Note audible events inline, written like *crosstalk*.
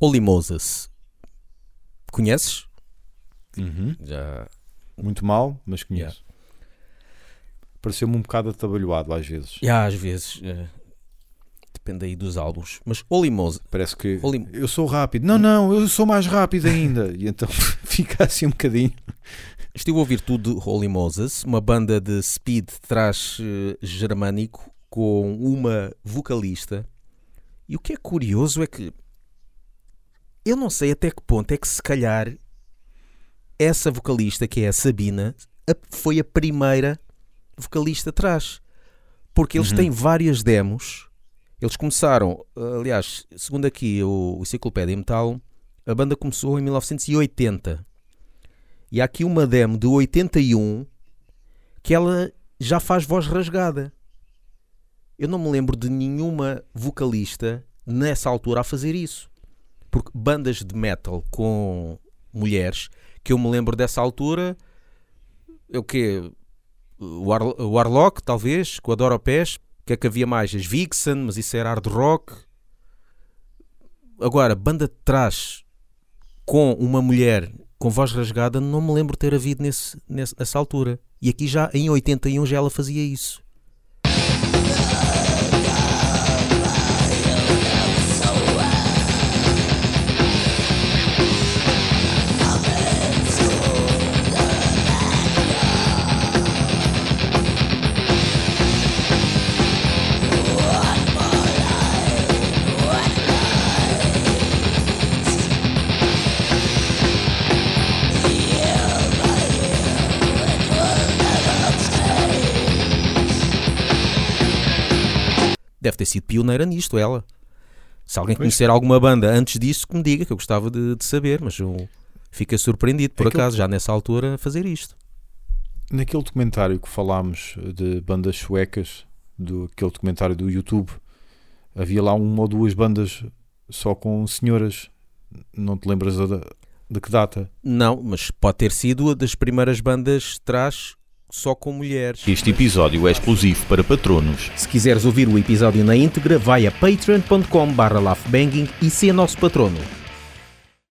Holy Moses. Conheces? Uhum. Já. Muito mal, mas conheço. Pareceu-me um bocado atabalhoado às vezes. Já às vezes. eh, depende aí dos álbuns. Mas Holy Moses. Parece que Holy- eu sou rápido. Não, não, eu sou mais rápido ainda. E então *laughs* fica assim um bocadinho. Estive a ouvir tudo de Holy Moses, uma banda de speed thrash eh, germânico com uma vocalista. E o que é curioso é que eu não sei até que ponto é que se calhar essa vocalista, que é a Sabina, foi a primeira vocalista thrash. Porque eles Uhum. têm várias demos. Eles começaram, aliás, segundo aqui o Enciclopédia Metal, a banda começou em 1980. E há aqui uma demo de 81 que ela já faz voz rasgada. Eu não me lembro de nenhuma vocalista nessa altura a fazer isso. Porque bandas de metal com mulheres, que eu me lembro dessa altura, é o quê? O, Ar o Warlock, talvez, com a Dora Pés. O que é que havia mais? As Vixen, mas isso era hard rock. Agora, banda de trás com uma mulher com voz rasgada, não me lembro ter havido nesse- nessa altura. E aqui já em 81 já ela fazia isso. Deve ter sido pioneira nisto, ela. Se alguém Pois. conhecer alguma banda antes disso, que me diga, que eu gostava de, de saber, mas eu fiquei surpreendido, por eu- acaso, já nessa altura, a fazer isto. Naquele documentário que falámos de bandas suecas, do, aquele documentário do YouTube, havia lá uma ou duas bandas só com senhoras. Não te lembras da- de que data? Não, mas pode ter sido das primeiras bandas trás só com mulheres. Este episódio é exclusivo para patronos. Se quiseres ouvir o episódio na íntegra, vai a patreon.com barra laughbanging e ser nosso patrono.